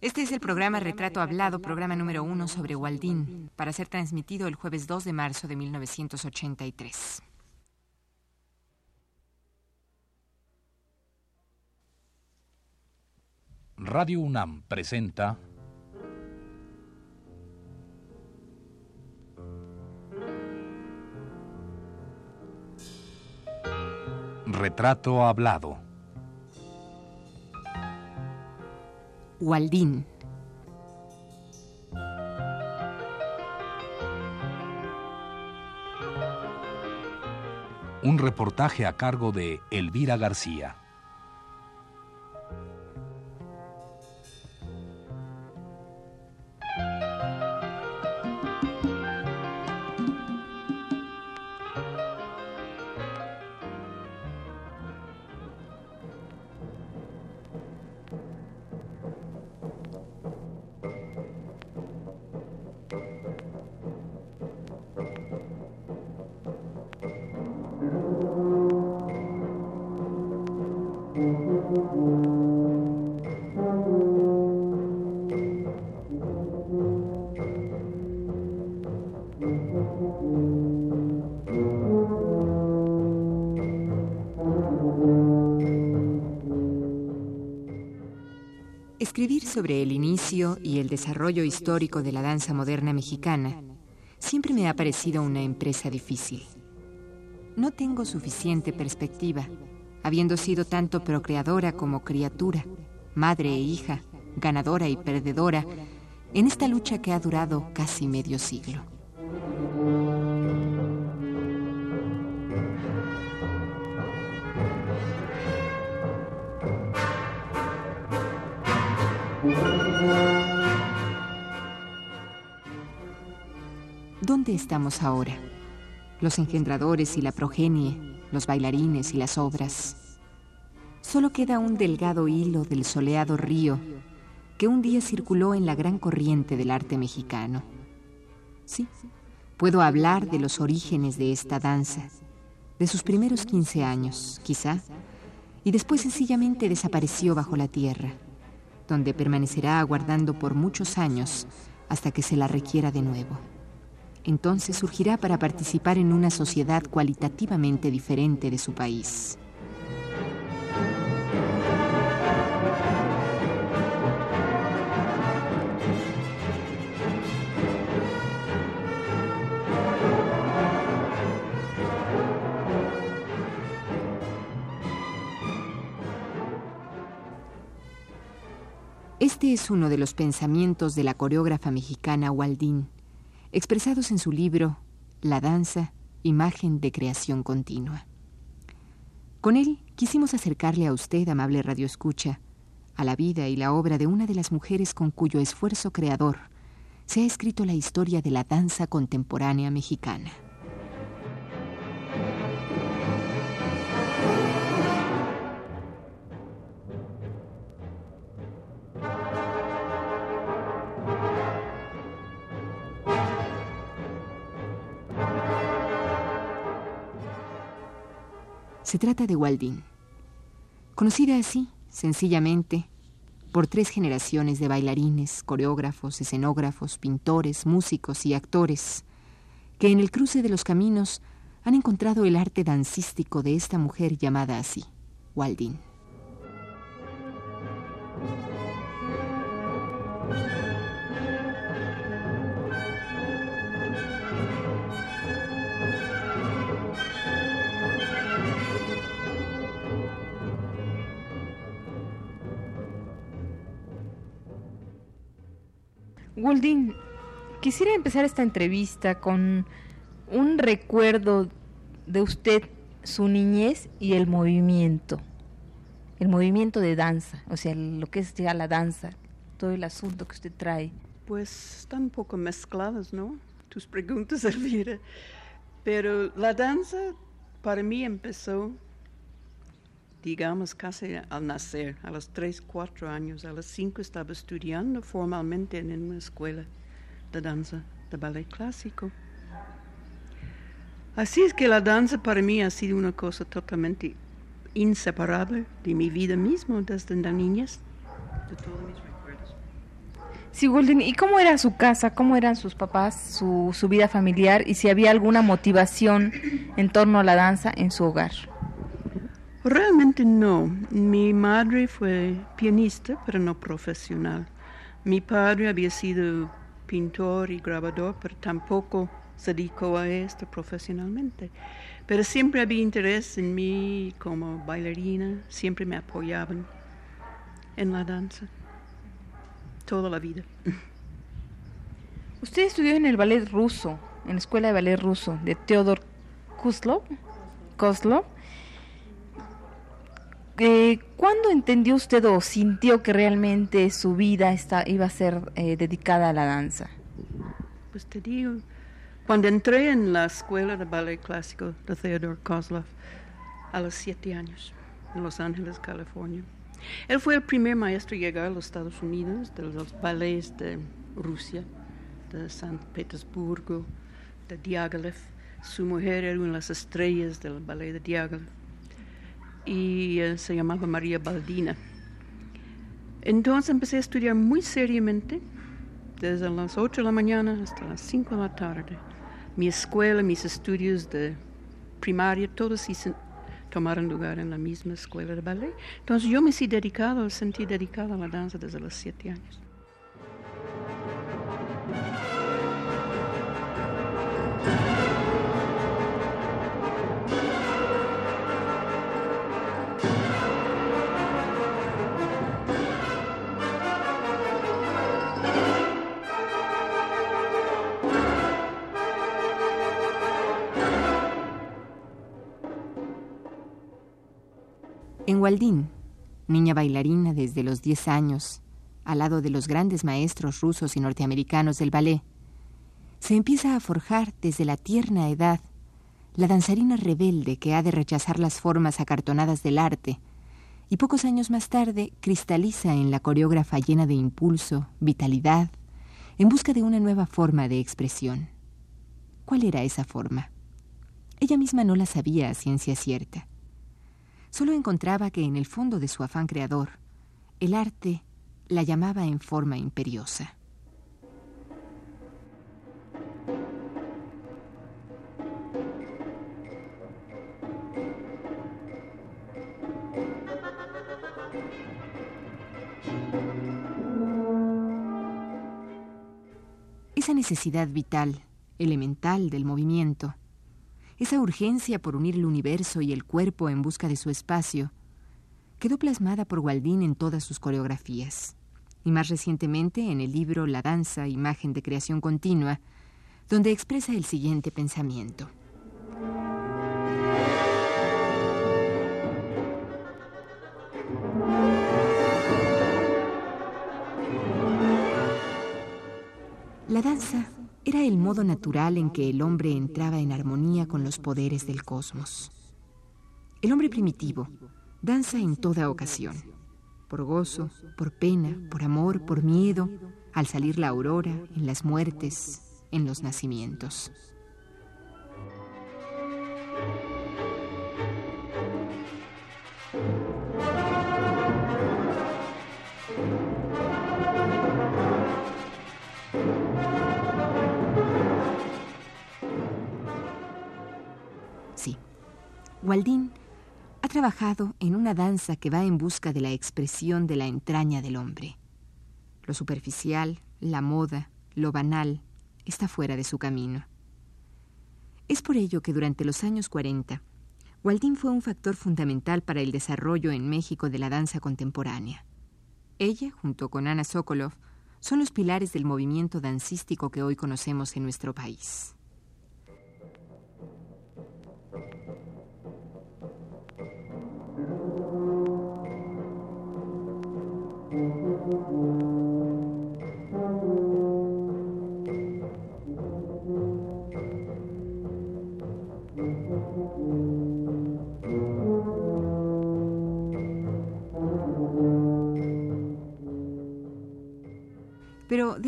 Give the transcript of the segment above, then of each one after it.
Este es el programa Retrato Hablado, programa número uno sobre Waldín, para ser transmitido el jueves 2 de marzo de 1983. Radio UNAM presenta Retrato Hablado. Waldín. Un reportaje a cargo de Elvira García. Escribir sobre el inicio y el desarrollo histórico de la danza moderna mexicana siempre me ha parecido una empresa difícil. No tengo suficiente perspectiva, habiendo sido tanto procreadora como criatura, madre e hija, ganadora y perdedora, en esta lucha que ha durado casi medio siglo. Estamos ahora? Los engendradores y la progenie, los bailarines y las obras. Solo queda un delgado hilo del soleado río que un día circuló en la gran corriente del arte mexicano. Sí, puedo hablar de los orígenes de esta danza, de sus primeros 15 años, quizá, y después sencillamente desapareció bajo la tierra, donde permanecerá aguardando por muchos años hasta que se la requiera de nuevo entonces surgirá para participar en una sociedad cualitativamente diferente de su país. Este es uno de los pensamientos de la coreógrafa mexicana Waldín expresados en su libro La danza, imagen de creación continua. Con él quisimos acercarle a usted, amable radioescucha, a la vida y la obra de una de las mujeres con cuyo esfuerzo creador se ha escrito la historia de la danza contemporánea mexicana. Se trata de Waldín, conocida así, sencillamente, por tres generaciones de bailarines, coreógrafos, escenógrafos, pintores, músicos y actores, que en el cruce de los caminos han encontrado el arte dancístico de esta mujer llamada así, Waldín. Waldin, quisiera empezar esta entrevista con un recuerdo de usted, su niñez y el movimiento, el movimiento de danza, o sea, lo que es ya la danza, todo el asunto que usted trae. Pues están un poco mezcladas, ¿no? Tus preguntas, Elvira. Pero la danza para mí empezó digamos, casi al nacer, a los 3, 4 años, a los 5 estaba estudiando formalmente en una escuela de danza, de ballet clásico. Así es que la danza para mí ha sido una cosa totalmente inseparable de mi vida misma desde la niñez, de todos mis recuerdos. Sí, Golden, ¿y cómo era su casa? ¿Cómo eran sus papás, su, su vida familiar y si había alguna motivación en torno a la danza en su hogar? Realmente no. Mi madre fue pianista, pero no profesional. Mi padre había sido pintor y grabador, pero tampoco se dedicó a esto profesionalmente. Pero siempre había interés en mí como bailarina, siempre me apoyaban en la danza toda la vida. Usted estudió en el ballet ruso, en la escuela de ballet ruso de Theodor Kozlov. Kozlov. Eh, ¿Cuándo entendió usted o sintió que realmente su vida está, iba a ser eh, dedicada a la danza? Pues te digo, cuando entré en la escuela de ballet clásico de Theodor Kozlov a los siete años, en Los Ángeles, California. Él fue el primer maestro a llegar a los Estados Unidos de los ballets de Rusia, de San Petersburgo, de Diaghilev. Su mujer era una de las estrellas del ballet de Diaghilev y se llamaba María Baldina. Entonces empecé a estudiar muy seriamente, desde las 8 de la mañana hasta las 5 de la tarde. Mi escuela, mis estudios de primaria, todos tomaron lugar en la misma escuela de ballet. Entonces yo me he dedicado, sentí dedicada a la danza desde los siete años. En Waldín, niña bailarina desde los 10 años, al lado de los grandes maestros rusos y norteamericanos del ballet, se empieza a forjar desde la tierna edad la danzarina rebelde que ha de rechazar las formas acartonadas del arte y pocos años más tarde cristaliza en la coreógrafa llena de impulso, vitalidad, en busca de una nueva forma de expresión. ¿Cuál era esa forma? Ella misma no la sabía a ciencia cierta solo encontraba que en el fondo de su afán creador, el arte la llamaba en forma imperiosa. Esa necesidad vital, elemental del movimiento, esa urgencia por unir el universo y el cuerpo en busca de su espacio, quedó plasmada por Waldín en todas sus coreografías, y más recientemente en el libro La danza, imagen de creación continua, donde expresa el siguiente pensamiento. La danza era el modo natural en que el hombre entraba en armonía con los poderes del cosmos. El hombre primitivo danza en toda ocasión, por gozo, por pena, por amor, por miedo, al salir la aurora, en las muertes, en los nacimientos. Waldín ha trabajado en una danza que va en busca de la expresión de la entraña del hombre. Lo superficial, la moda, lo banal, está fuera de su camino. Es por ello que durante los años 40, Waldín fue un factor fundamental para el desarrollo en México de la danza contemporánea. Ella, junto con Ana Sokolov, son los pilares del movimiento dancístico que hoy conocemos en nuestro país.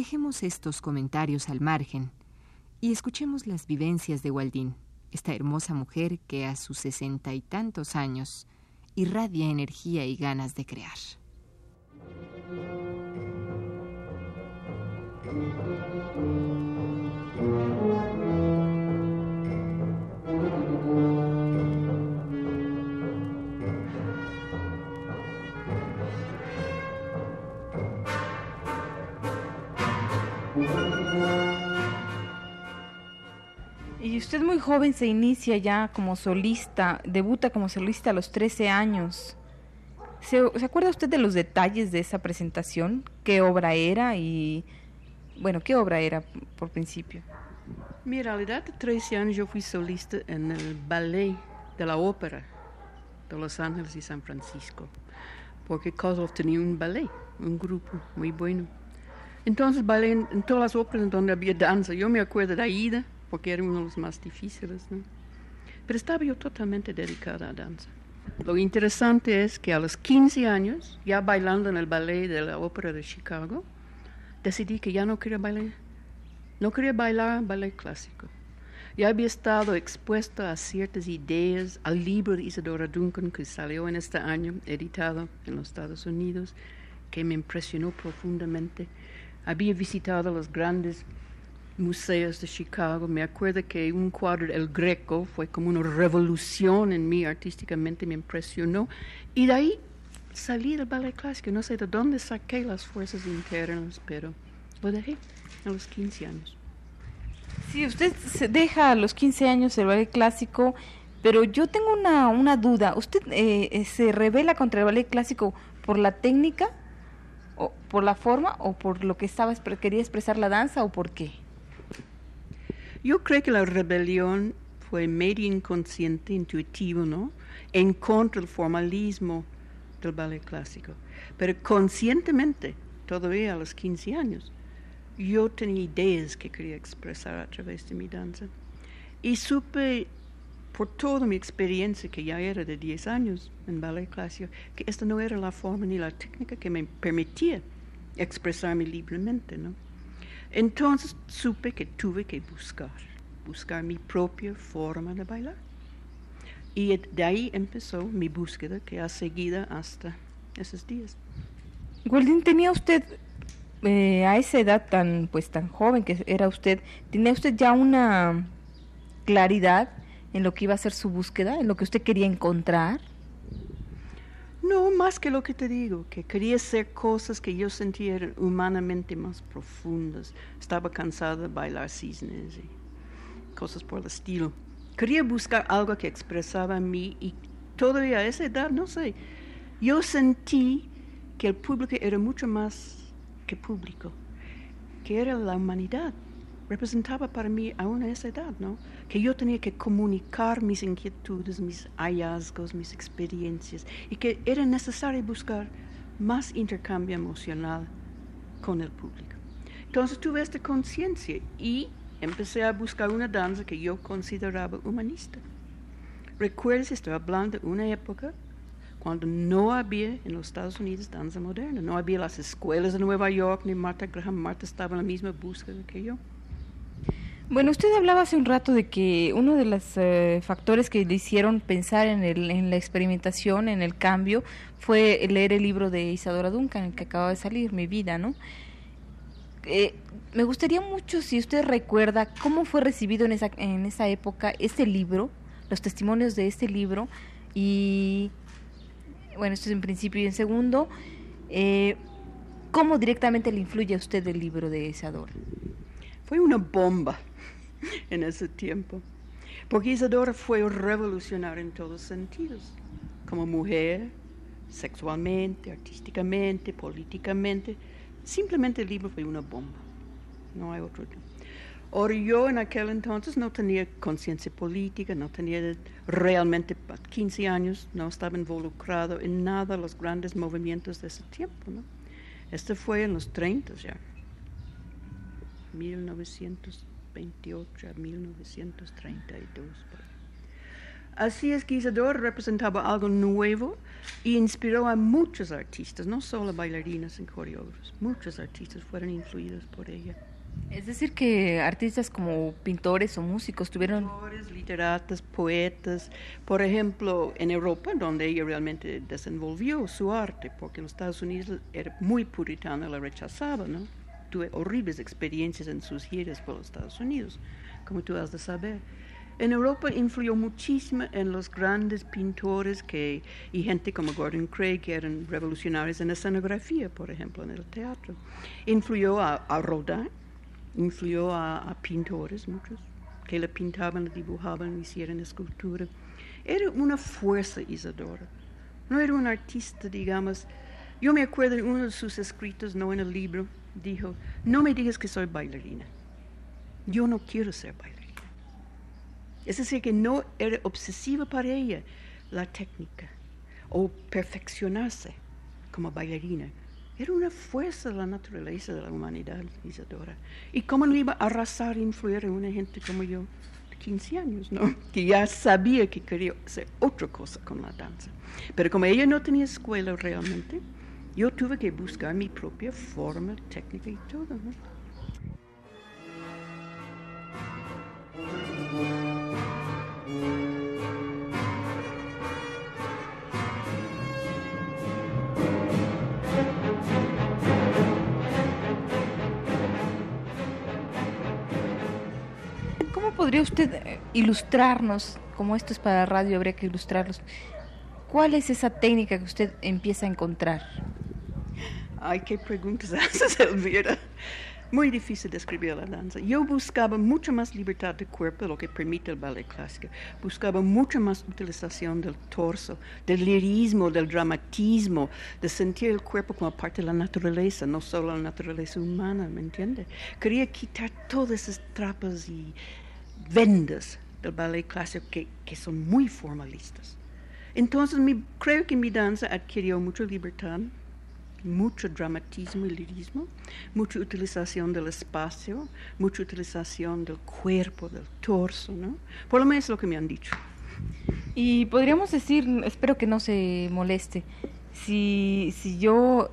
Dejemos estos comentarios al margen y escuchemos las vivencias de Waldín, esta hermosa mujer que a sus sesenta y tantos años irradia energía y ganas de crear. Usted muy joven se inicia ya como solista, debuta como solista a los 13 años. ¿Se, ¿Se, acuerda usted de los detalles de esa presentación? ¿Qué obra era y, bueno, qué obra era por principio? Edad de 13 años yo fui solista en el ballet de la ópera de Los Ángeles y San Francisco, porque Kozlov tenía un ballet, un grupo muy bueno. Entonces bailé en, en todas las óperas donde había danza. Yo me acuerdo de Aida, porque era uno de los más difíciles, ¿no? Pero estaba yo totalmente dedicada a danza. Lo interesante es que a los 15 años, ya bailando en el ballet de la ópera de Chicago, decidí que ya no quería bailar, no quería bailar ballet clásico. Ya había estado expuesta a ciertas ideas, al libro de Isadora Duncan que salió en este año, editado en los Estados Unidos, que me impresionó profundamente. Había visitado los grandes museos de Chicago. Me acuerdo que un cuadro del Greco fue como una revolución en mí artísticamente, me impresionó. Y de ahí salí del ballet clásico. No sé de dónde saqué las fuerzas internas, pero lo dejé a los 15 años. Sí, usted se deja a los 15 años el ballet clásico, pero yo tengo una, una duda. ¿Usted eh, se revela contra el ballet clásico por la técnica, o por la forma, o por lo que estaba quería expresar la danza, o por qué? Yo creo que la rebelión fue medio inconsciente, intuitivo, ¿no? En contra del formalismo del ballet clásico. Pero conscientemente, todavía a los 15 años, yo tenía ideas que quería expresar a través de mi danza. Y supe, por toda mi experiencia, que ya era de 10 años en ballet clásico, que esta no era la forma ni la técnica que me permitía expresarme libremente, ¿no? Entonces supe que tuve que buscar, buscar mi propia forma de bailar. Y de ahí empezó mi búsqueda que ha seguido hasta esos días. Goldín, ¿tenía usted eh, a esa edad tan pues tan joven que era usted, tenía usted ya una claridad en lo que iba a ser su búsqueda, en lo que usted quería encontrar? No, más que lo que te digo, que quería hacer cosas que yo sentía eran humanamente más profundas. Estaba cansada de bailar cisnes y cosas por el estilo. Quería buscar algo que expresaba a mí y todavía a esa edad, no sé, yo sentí que el público era mucho más que público, que era la humanidad. Representaba para mí aún a esa edad, ¿no? Que yo tenía que comunicar mis inquietudes, mis hallazgos, mis experiencias, y que era necesario buscar más intercambio emocional con el público. Entonces tuve esta conciencia y empecé a buscar una danza que yo consideraba humanista. Recuerdes, estoy hablando de una época cuando no había en los Estados Unidos danza moderna, no había las escuelas de Nueva York, ni Marta Graham. Marta estaba en la misma búsqueda que yo. Bueno, usted hablaba hace un rato de que uno de los eh, factores que le hicieron pensar en, el, en la experimentación, en el cambio, fue leer el libro de Isadora Duncan, el que acaba de salir, Mi vida, ¿no? Eh, me gustaría mucho si usted recuerda cómo fue recibido en esa, en esa época este libro, los testimonios de este libro, y bueno, esto es en principio y en segundo, eh, ¿cómo directamente le influye a usted el libro de Isadora? Fue una bomba en ese tiempo, porque Isadora fue revolucionaria en todos sentidos, como mujer, sexualmente, artísticamente, políticamente. Simplemente el libro fue una bomba, no hay otro. Ahora yo en aquel entonces no tenía conciencia política, no tenía realmente 15 años, no estaba involucrado en nada los grandes movimientos de ese tiempo. ¿no? Este fue en los 30 ya, 1928 a 1932. Así es que Isadora representaba algo nuevo y inspiró a muchos artistas, no solo bailarinas y coreógrafos, muchos artistas fueron influidos por ella. Es decir, que artistas como pintores o músicos tuvieron... Pintores, literatos, poetas, por ejemplo, en Europa, donde ella realmente desenvolvió su arte, porque en los Estados Unidos era muy puritana, la rechazaba, ¿no? Tuve horribles experiencias en sus giras por los Estados Unidos, como tú has de saber. En Europa influyó muchísimo en los grandes pintores que, y gente como Gordon Craig, que eran revolucionarios en la escenografía, por ejemplo, en el teatro. Influyó a, a Rodin, influyó a, a, pintores muchos, que la pintaban, la dibujaban, la hicieron escultura. Era una fuerza Isadora. No era un artista, digamos. Yo me acuerdo en uno de sus escritos, no en el libro, dijo, no me digas que soy bailarina. Yo no quiero ser bailarina. Es decir, que no era obsesiva para ella la técnica o perfeccionarse como bailarina. Era una fuerza de la naturaleza de la humanidad, Isadora. ¿Y cómo no iba a arrasar e influir en una gente como yo, de 15 años, ¿no? Que ya sabía que quería hacer otra cosa con la danza. Pero como ella no tenía escuela realmente, yo tuve que buscar mi propia forma, técnica y todo, ¿no? podría usted eh, ilustrarnos, como esto es para radio, habría que ilustrarlos, cuál es esa técnica que usted empieza a encontrar? Ay, qué preguntas haces, Elvira. Muy difícil describir la danza. Yo buscaba mucha más libertad de cuerpo, lo que permite el ballet clásico. Buscaba mucha más utilización del torso, del lirismo, del dramatismo, de sentir el cuerpo como parte de la naturaleza, no solo la naturaleza humana, ¿me entiende? Quería quitar todas esas trapas y vendas del ballet clásico que, que son muy formalistas. Entonces mi, creo que mi danza adquirió mucha libertad, mucho dramatismo y lirismo, mucha utilización del espacio, mucha utilización del cuerpo, del torso, ¿no? Por lo menos lo que me han dicho. Y podríamos decir, espero que no se moleste, si, si yo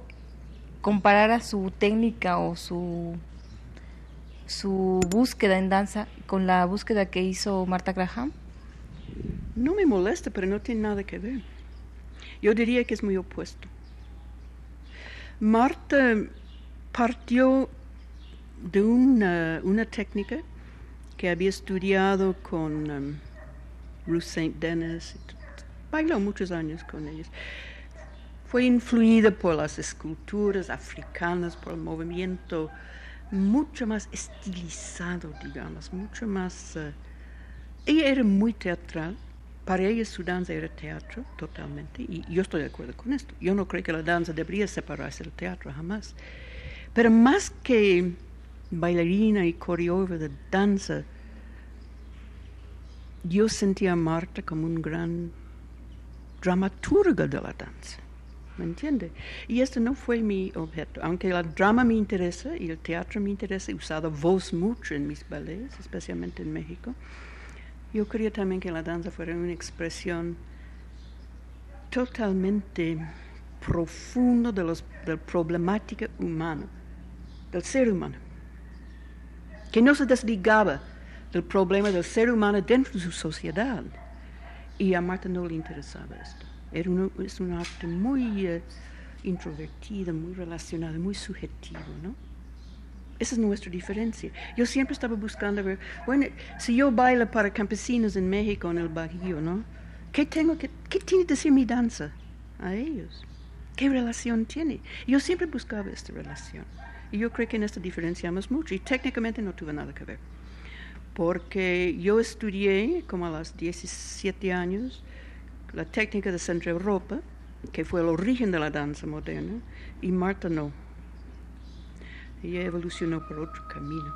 comparara su técnica o su su búsqueda en danza con la búsqueda que hizo Marta Graham? No me molesta, pero no tiene nada que ver. Yo diría que es muy opuesto. Marta partió de una, una técnica que había estudiado con um, Ruth St. Denis, bailó muchos años con ellos. Fue influida por las esculturas africanas, por el movimiento mucho más estilizado, digamos, mucho más... Eh, ella era muy teatral, para ella su danza era teatro totalmente, y yo estoy de acuerdo con esto. Yo no creo que la danza debería separarse del teatro, jamás. Pero más que bailarina y coreógrafa de danza, yo sentía a Marta como un gran dramaturga de la danza. ¿me entiende? Y esto no fue mi objeto, aunque el drama me interesa y el teatro me interesa, he usado voz mucho en mis ballets, especialmente en México. Yo quería también que la danza fuera una expresión totalmente profunda de, los, de la problemática humana, del ser humano, que no se desligaba del problema del ser humano dentro de su sociedad. Y a Marta no le interesaba esto. Era es un arte muy eh, introvertido, muy relacionado, muy subjetivo, ¿no? Esa es nuestra diferencia. Yo siempre estaba buscando ver, bueno, si yo bailo para campesinos en México, en el Bajío, ¿no? ¿Qué, tengo que, ¿Qué tiene que decir mi danza a ellos? ¿Qué relación tiene? Yo siempre buscaba esta relación. Y yo creo que en esta diferenciamos mucho. Y técnicamente no tuve nada que ver. Porque yo estudié como a los 17 años la técnica de Centro Europa, que fue el origen de la danza moderna, y Marta no. Ella evolucionó por otro camino.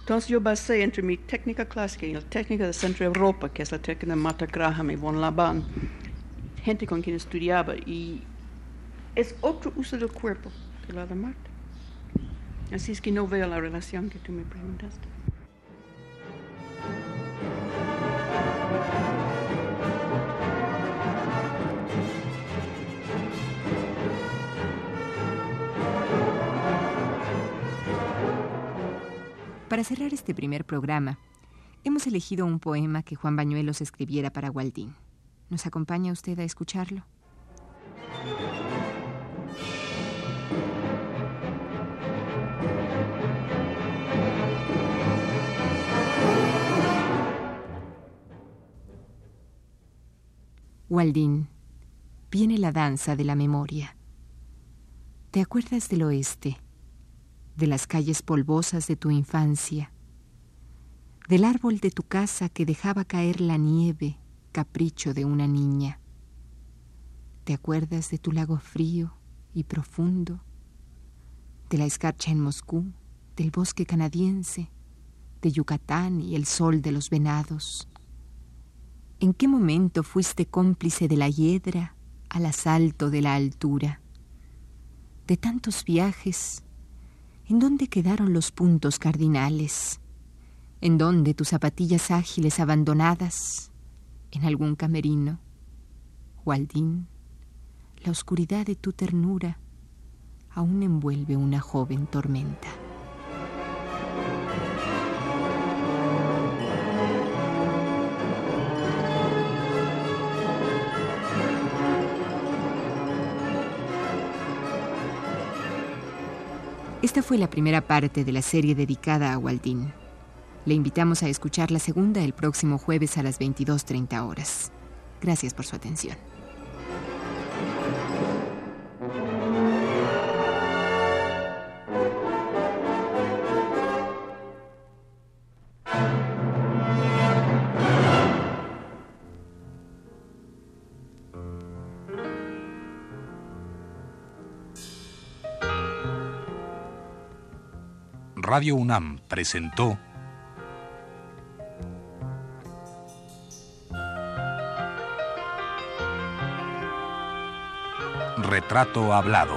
Entonces yo basé entre mi técnica clásica y la técnica de Centro Europa, que es la técnica de Marta Graham y Von Laban, gente con quien estudiaba, y es otro uso del cuerpo que la de Marta. Así es que no veo la relación que tú me preguntaste. Para cerrar este primer programa, hemos elegido un poema que Juan Bañuelos escribiera para Gualdín. ¿Nos acompaña usted a escucharlo? Waldín, viene la danza de la memoria. ¿Te acuerdas del oeste? De las calles polvosas de tu infancia, del árbol de tu casa que dejaba caer la nieve, capricho de una niña. ¿Te acuerdas de tu lago frío y profundo? De la escarcha en Moscú, del bosque canadiense, de Yucatán y el sol de los venados. ¿En qué momento fuiste cómplice de la hiedra al asalto de la altura? De tantos viajes, ¿en dónde quedaron los puntos cardinales? ¿En dónde tus zapatillas ágiles abandonadas? ¿En algún camerino? Waldín, la oscuridad de tu ternura aún envuelve una joven tormenta. Esta fue la primera parte de la serie dedicada a Waldín. Le invitamos a escuchar la segunda el próximo jueves a las 22.30 horas. Gracias por su atención. Radio UNAM presentó Retrato Hablado.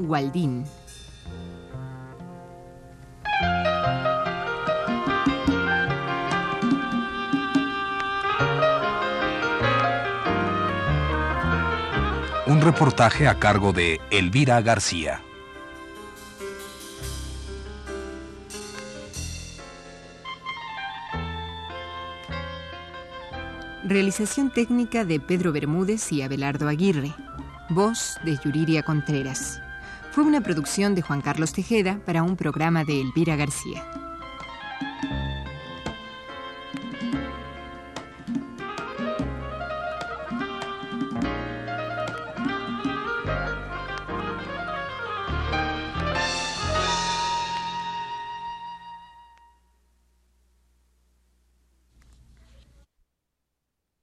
Waldín. Un reportaje a cargo de Elvira García. Realización técnica de Pedro Bermúdez y Abelardo Aguirre. Voz de Yuriria Contreras. Fue una producción de Juan Carlos Tejeda para un programa de Elvira García.